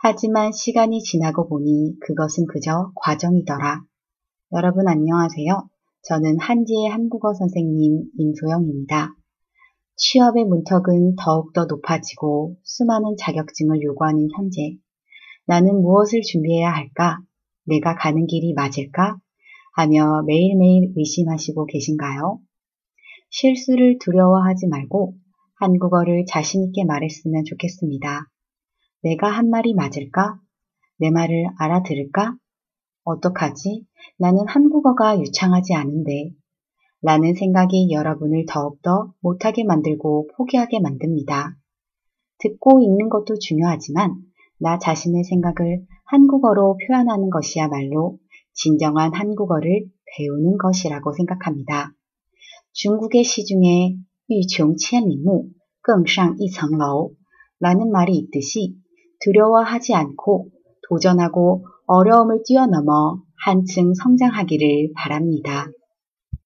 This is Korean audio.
하지만 시간이 지나고 보니 그것은 그저 과정이더라. 여러분 안녕하세요. 저는 한지의 한국어 선생님 임소영입니다. 취업의 문턱은 더욱더 높아지고 수많은 자격증을 요구하는 현재 나는 무엇을 준비해야 할까? 내가 가는 길이 맞을까? 하며 매일매일 의심하시고 계신가요? 실수를 두려워하지 말고 한국어를 자신있게 말했으면 좋겠습니다. 내가 한 말이 맞을까? 내 말을 알아들을까? 어떡하지? 나는 한국어가 유창하지 않은데. 라는 생각이 여러분을 더욱더 못하게 만들고 포기하게 만듭니다. 듣고 읽는 것도 중요하지만 나 자신의 생각을 한국어로 표현하는 것이야말로 진정한 한국어를 배우는 것이라고 생각합니다. 중국의 시중에 유穷千里目, 更上一层楼 라는 말이 있듯이 두려워하지 않고 도전하고 어려움을 뛰어넘어 한층 성장하기를 바랍니다.